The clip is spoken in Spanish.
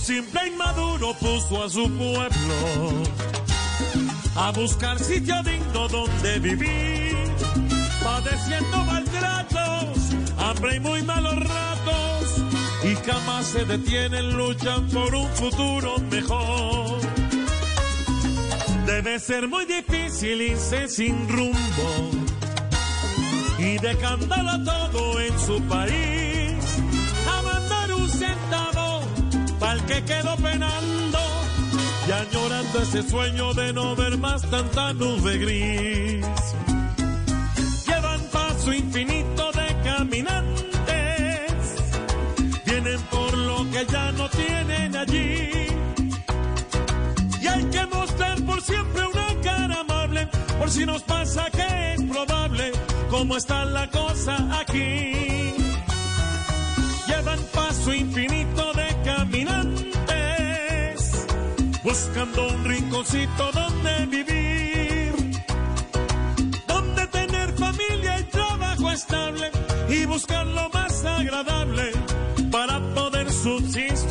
que inmaduro puso a su pueblo a buscar sitio digno donde vivir, padeciendo maltratos, hambre y muy malos ratos, y jamás se detienen, luchan por un futuro mejor. Debe ser muy difícil irse sin rumbo y dejándolo todo en su país, que quedó penando y añorando ese sueño de no ver más tanta nube gris. Llevan paso infinito de caminantes, vienen por lo que ya no tienen allí. Y hay que mostrar por siempre una cara amable, por si nos pasa que es probable, cómo está la cosa aquí. Buscando un rinconcito donde vivir, donde tener familia y trabajo estable y buscar lo más agradable para poder subsistir